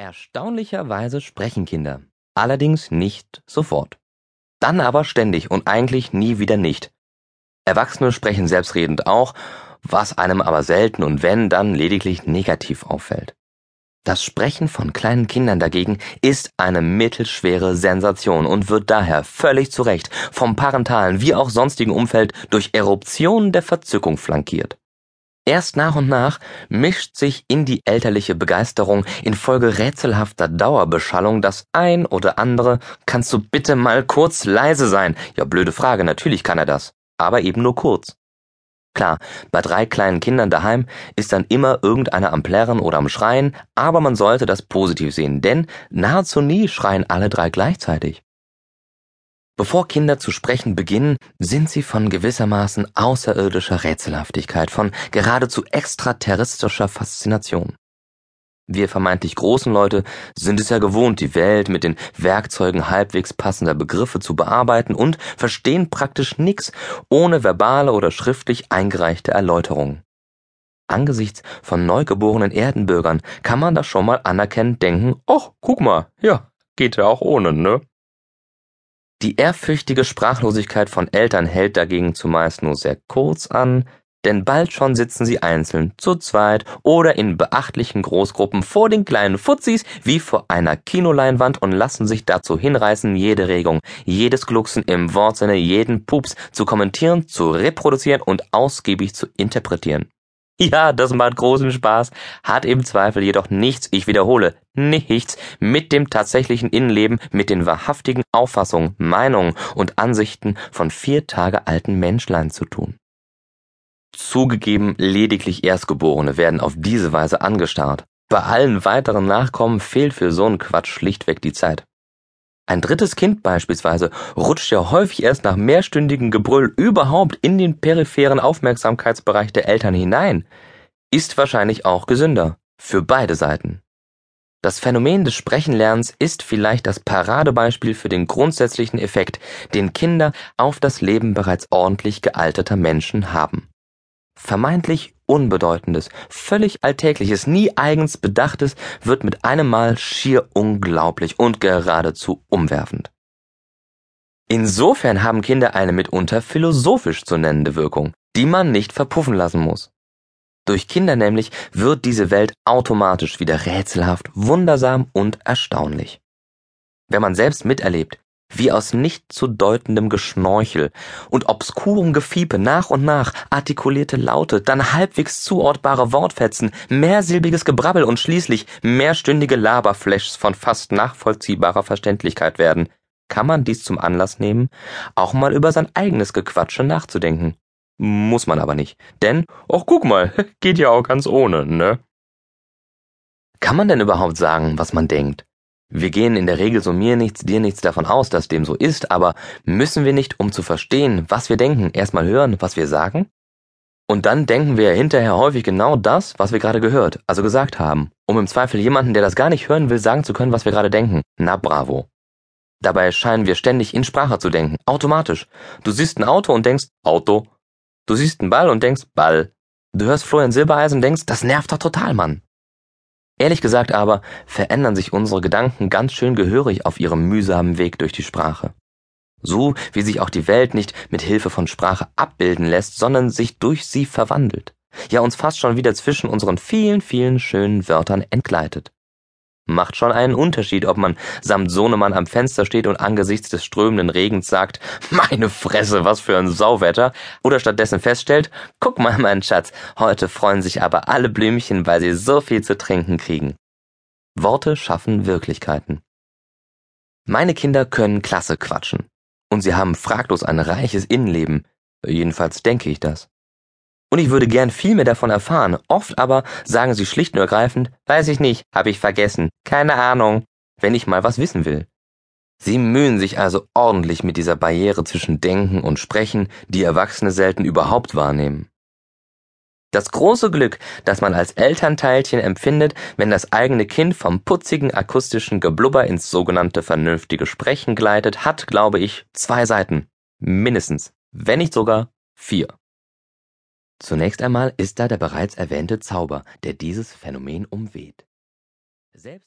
Erstaunlicherweise sprechen Kinder, allerdings nicht sofort. Dann aber ständig und eigentlich nie wieder nicht. Erwachsene sprechen selbstredend auch, was einem aber selten und wenn dann lediglich negativ auffällt. Das Sprechen von kleinen Kindern dagegen ist eine mittelschwere Sensation und wird daher völlig zu Recht vom parentalen wie auch sonstigen Umfeld durch Eruptionen der Verzückung flankiert. Erst nach und nach mischt sich in die elterliche Begeisterung infolge rätselhafter Dauerbeschallung das ein oder andere Kannst du bitte mal kurz leise sein? Ja, blöde Frage, natürlich kann er das, aber eben nur kurz. Klar, bei drei kleinen Kindern daheim ist dann immer irgendeiner am Plärren oder am Schreien, aber man sollte das positiv sehen, denn nahezu nie schreien alle drei gleichzeitig. Bevor Kinder zu sprechen beginnen, sind sie von gewissermaßen außerirdischer Rätselhaftigkeit, von geradezu extraterrestrischer Faszination. Wir vermeintlich großen Leute sind es ja gewohnt, die Welt mit den Werkzeugen halbwegs passender Begriffe zu bearbeiten und verstehen praktisch nichts ohne verbale oder schriftlich eingereichte Erläuterungen. Angesichts von neugeborenen Erdenbürgern kann man da schon mal anerkennend denken, ach, guck mal, ja, geht ja auch ohne, ne? Die ehrfürchtige Sprachlosigkeit von Eltern hält dagegen zumeist nur sehr kurz an, denn bald schon sitzen sie einzeln, zu zweit oder in beachtlichen Großgruppen vor den kleinen Fuzzis wie vor einer Kinoleinwand und lassen sich dazu hinreißen, jede Regung, jedes Glucksen im Wortsinne, jeden Pups zu kommentieren, zu reproduzieren und ausgiebig zu interpretieren. Ja, das macht großen Spaß, hat im Zweifel jedoch nichts, ich wiederhole, nichts mit dem tatsächlichen Innenleben, mit den wahrhaftigen Auffassungen, Meinungen und Ansichten von vier Tage alten Menschlein zu tun. Zugegeben, lediglich Erstgeborene werden auf diese Weise angestarrt. Bei allen weiteren Nachkommen fehlt für so'n Quatsch schlichtweg die Zeit. Ein drittes Kind beispielsweise rutscht ja häufig erst nach mehrstündigem Gebrüll überhaupt in den peripheren Aufmerksamkeitsbereich der Eltern hinein, ist wahrscheinlich auch gesünder. Für beide Seiten. Das Phänomen des Sprechenlernens ist vielleicht das Paradebeispiel für den grundsätzlichen Effekt, den Kinder auf das Leben bereits ordentlich gealterter Menschen haben. Vermeintlich Unbedeutendes, völlig Alltägliches, nie eigens Bedachtes wird mit einem Mal schier unglaublich und geradezu umwerfend. Insofern haben Kinder eine mitunter philosophisch zu nennende Wirkung, die man nicht verpuffen lassen muss. Durch Kinder nämlich wird diese Welt automatisch wieder rätselhaft, wundersam und erstaunlich. Wenn man selbst miterlebt, wie aus nicht zu deutendem Geschnorchel und obskurem Gefiepe nach und nach artikulierte Laute, dann halbwegs zuortbare Wortfetzen, mehrsilbiges Gebrabbel und schließlich mehrstündige Laberflashs von fast nachvollziehbarer Verständlichkeit werden, kann man dies zum Anlass nehmen, auch mal über sein eigenes Gequatsche nachzudenken. Muss man aber nicht, denn, ach guck mal, geht ja auch ganz ohne, ne? Kann man denn überhaupt sagen, was man denkt? Wir gehen in der Regel so mir nichts, dir nichts davon aus, dass dem so ist, aber müssen wir nicht, um zu verstehen, was wir denken, erstmal hören, was wir sagen? Und dann denken wir hinterher häufig genau das, was wir gerade gehört, also gesagt haben, um im Zweifel jemanden, der das gar nicht hören will, sagen zu können, was wir gerade denken. Na bravo. Dabei scheinen wir ständig in Sprache zu denken, automatisch. Du siehst ein Auto und denkst Auto. Du siehst einen Ball und denkst Ball. Du hörst Florian Silbereisen und denkst, das nervt doch total, Mann. Ehrlich gesagt aber verändern sich unsere Gedanken ganz schön gehörig auf ihrem mühsamen Weg durch die Sprache. So wie sich auch die Welt nicht mit Hilfe von Sprache abbilden lässt, sondern sich durch sie verwandelt. Ja uns fast schon wieder zwischen unseren vielen, vielen schönen Wörtern entgleitet. Macht schon einen Unterschied, ob man samt Sohnemann am Fenster steht und angesichts des strömenden Regens sagt, meine Fresse, was für ein Sauwetter, oder stattdessen feststellt, guck mal, mein Schatz, heute freuen sich aber alle Blümchen, weil sie so viel zu trinken kriegen. Worte schaffen Wirklichkeiten. Meine Kinder können klasse quatschen. Und sie haben fraglos ein reiches Innenleben. Jedenfalls denke ich das. Und ich würde gern viel mehr davon erfahren. Oft aber sagen sie schlicht und ergreifend, weiß ich nicht, hab ich vergessen, keine Ahnung, wenn ich mal was wissen will. Sie mühen sich also ordentlich mit dieser Barriere zwischen Denken und Sprechen, die Erwachsene selten überhaupt wahrnehmen. Das große Glück, das man als Elternteilchen empfindet, wenn das eigene Kind vom putzigen akustischen Geblubber ins sogenannte vernünftige Sprechen gleitet, hat, glaube ich, zwei Seiten. Mindestens. Wenn nicht sogar vier. Zunächst einmal ist da der bereits erwähnte Zauber, der dieses Phänomen umweht. Selbst